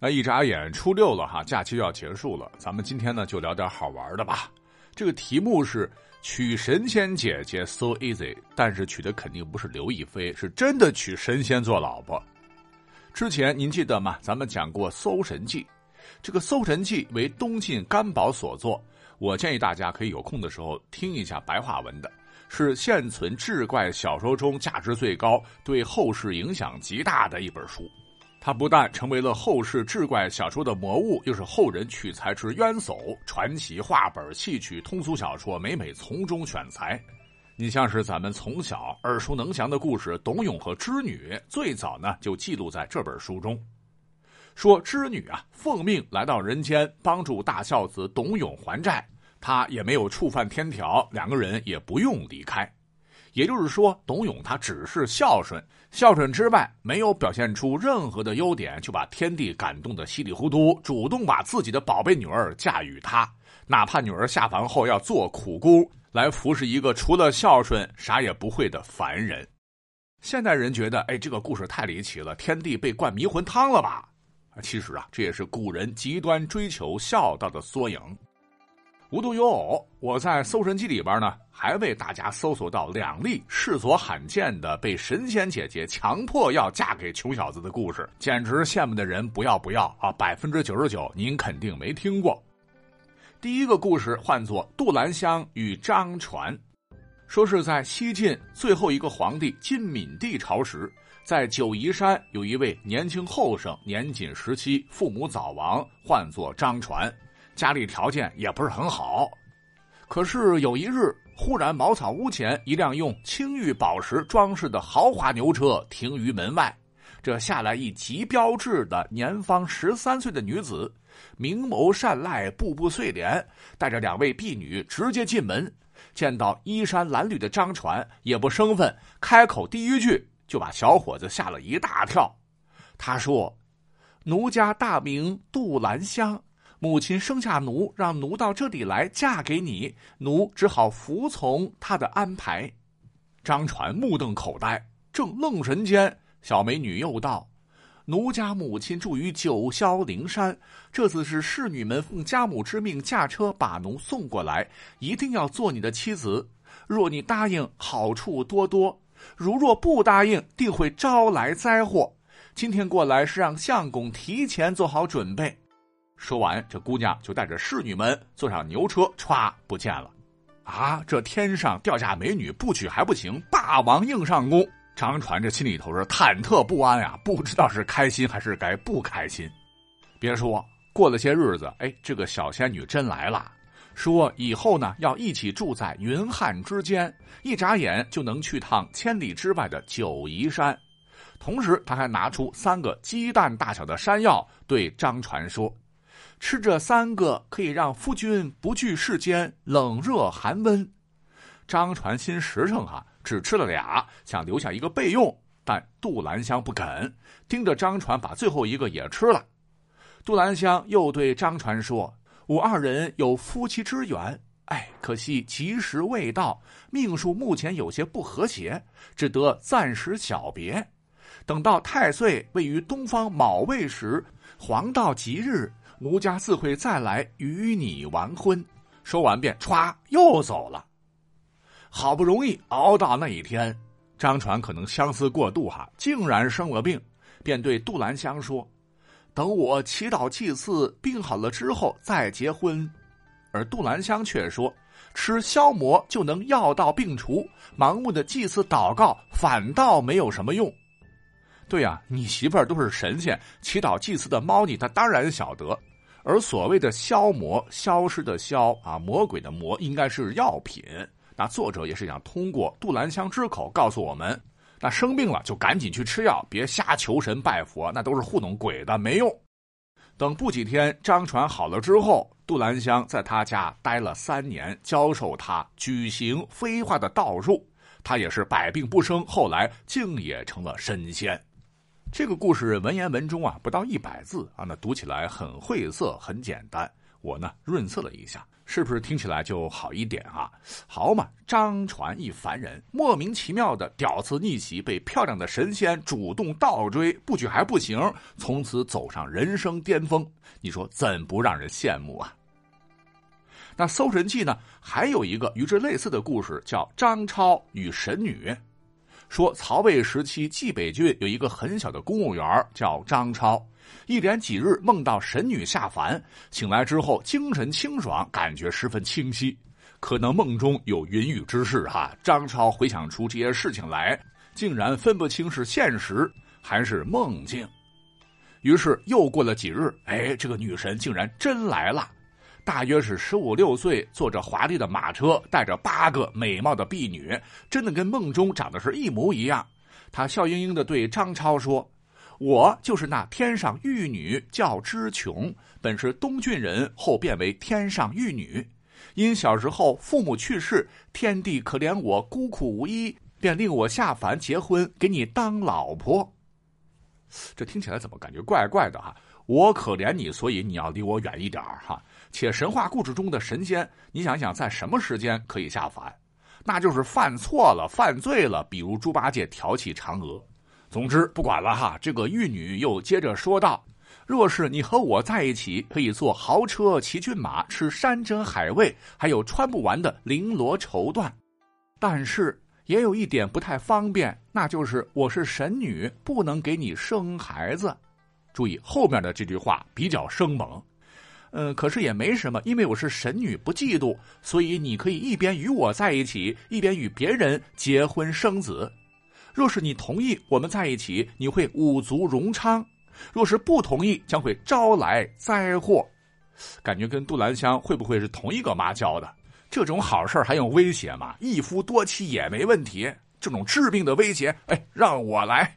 那一眨眼初六了哈，假期要结束了，咱们今天呢就聊点好玩的吧。这个题目是娶神仙姐姐 so easy，但是娶的肯定不是刘亦菲，是真的娶神仙做老婆。之前您记得吗？咱们讲过《搜神记》，这个《搜神记》为东晋干宝所作，我建议大家可以有空的时候听一下白话文的。是现存志怪小说中价值最高、对后世影响极大的一本书。它不但成为了后世志怪小说的魔物，又是后人取材之渊薮。传奇话本、戏曲、通俗小说，每每从中选材。你像是咱们从小耳熟能详的故事《董永和织女》，最早呢就记录在这本书中。说织女啊，奉命来到人间，帮助大孝子董永还债。他也没有触犯天条，两个人也不用离开。也就是说，董永他只是孝顺，孝顺之外没有表现出任何的优点，就把天帝感动的稀里糊涂，主动把自己的宝贝女儿嫁与他，哪怕女儿下凡后要做苦工，来服侍一个除了孝顺啥也不会的凡人。现代人觉得，哎，这个故事太离奇了，天帝被灌迷魂汤了吧？其实啊，这也是古人极端追求孝道的缩影。无独有偶，我在搜神记里边呢，还为大家搜索到两例世所罕见的被神仙姐姐强迫要嫁给穷小子的故事，简直羡慕的人不要不要啊！百分之九十九您肯定没听过。第一个故事唤作杜兰香与张传，说是在西晋最后一个皇帝晋敏帝朝时，在九嶷山有一位年轻后生，年仅十七，父母早亡，唤作张传。家里条件也不是很好，可是有一日，忽然茅草屋前一辆用青玉宝石装饰的豪华牛车停于门外，这下来一极标致的年方十三岁的女子，明眸善睐，步步碎脸，带着两位婢女直接进门，见到衣衫褴褛的张传，也不生分，开口第一句就把小伙子吓了一大跳。他说：“奴家大名杜兰香。”母亲生下奴，让奴到这里来嫁给你，奴只好服从他的安排。张传目瞪口呆，正愣神间，小美女又道：“奴家母亲住于九霄灵山，这次是侍女们奉家母之命驾车把奴送过来，一定要做你的妻子。若你答应，好处多多；如若不答应，定会招来灾祸。今天过来是让相公提前做好准备。”说完，这姑娘就带着侍女们坐上牛车，歘不见了。啊，这天上掉下美女，不娶还不行，霸王硬上弓。张传这心里头是忐忑不安呀，不知道是开心还是该不开心。别说过了些日子，哎，这个小仙女真来了，说以后呢要一起住在云汉之间，一眨眼就能去趟千里之外的九嶷山。同时，他还拿出三个鸡蛋大小的山药，对张传说。吃这三个可以让夫君不惧世间冷热寒温。张传心实诚啊，只吃了俩，想留下一个备用。但杜兰香不肯，盯着张传把最后一个也吃了。杜兰香又对张传说：“我二人有夫妻之缘，哎，可惜吉时未到，命数目前有些不和谐，只得暂时小别。等到太岁位于东方卯未时，黄道吉日。”奴家自会再来与你完婚。说完便歘又走了。好不容易熬到那一天，张传可能相思过度哈，竟然生了病，便对杜兰香说：“等我祈祷祭祀，病好了之后再结婚。”而杜兰香却说：“吃消磨就能药到病除，盲目的祭祀祷告反倒没有什么用。”对呀，你媳妇儿都是神仙，祈祷祭祀的猫腻，她当然晓得。而所谓的消魔，消失的消啊，魔鬼的魔，应该是药品。那作者也是想通过杜兰香之口告诉我们：那生病了就赶紧去吃药，别瞎求神拜佛，那都是糊弄鬼的，没用。等不几天，张传好了之后，杜兰香在他家待了三年，教授他举行飞化的道术，他也是百病不生，后来竟也成了神仙。这个故事文言文中啊不到一百字啊，那读起来很晦涩，很简单。我呢润色了一下，是不是听起来就好一点啊？好嘛，张传一凡人莫名其妙的屌丝逆袭，被漂亮的神仙主动倒追，不举还不行，从此走上人生巅峰。你说怎不让人羡慕啊？那《搜神记》呢，还有一个与之类似的故事，叫张超与神女。说曹魏时期冀北郡有一个很小的公务员叫张超，一连几日梦到神女下凡，醒来之后精神清爽，感觉十分清晰。可能梦中有云雨之事哈，张超回想出这些事情来，竟然分不清是现实还是梦境。于是又过了几日，哎，这个女神竟然真来了。大约是十五六岁，坐着华丽的马车，带着八个美貌的婢女，真的跟梦中长得是一模一样。他笑盈盈的对张超说：“我就是那天上玉女，叫知琼，本是东郡人，后变为天上玉女。因小时候父母去世，天帝可怜我孤苦无依，便令我下凡结婚，给你当老婆。”这听起来怎么感觉怪怪的哈？我可怜你，所以你要离我远一点哈。且神话故事中的神仙，你想想，在什么时间可以下凡？那就是犯错了、犯罪了，比如猪八戒挑起嫦娥。总之，不管了哈。这个玉女又接着说道：“若是你和我在一起，可以坐豪车、骑骏马、吃山珍海味，还有穿不完的绫罗绸缎。但是也有一点不太方便，那就是我是神女，不能给你生孩子。注意后面的这句话比较生猛。”嗯，可是也没什么，因为我是神女，不嫉妒，所以你可以一边与我在一起，一边与别人结婚生子。若是你同意我们在一起，你会五足荣昌；若是不同意，将会招来灾祸。感觉跟杜兰香会不会是同一个妈教的？这种好事还用威胁吗？一夫多妻也没问题，这种致命的威胁，哎，让我来。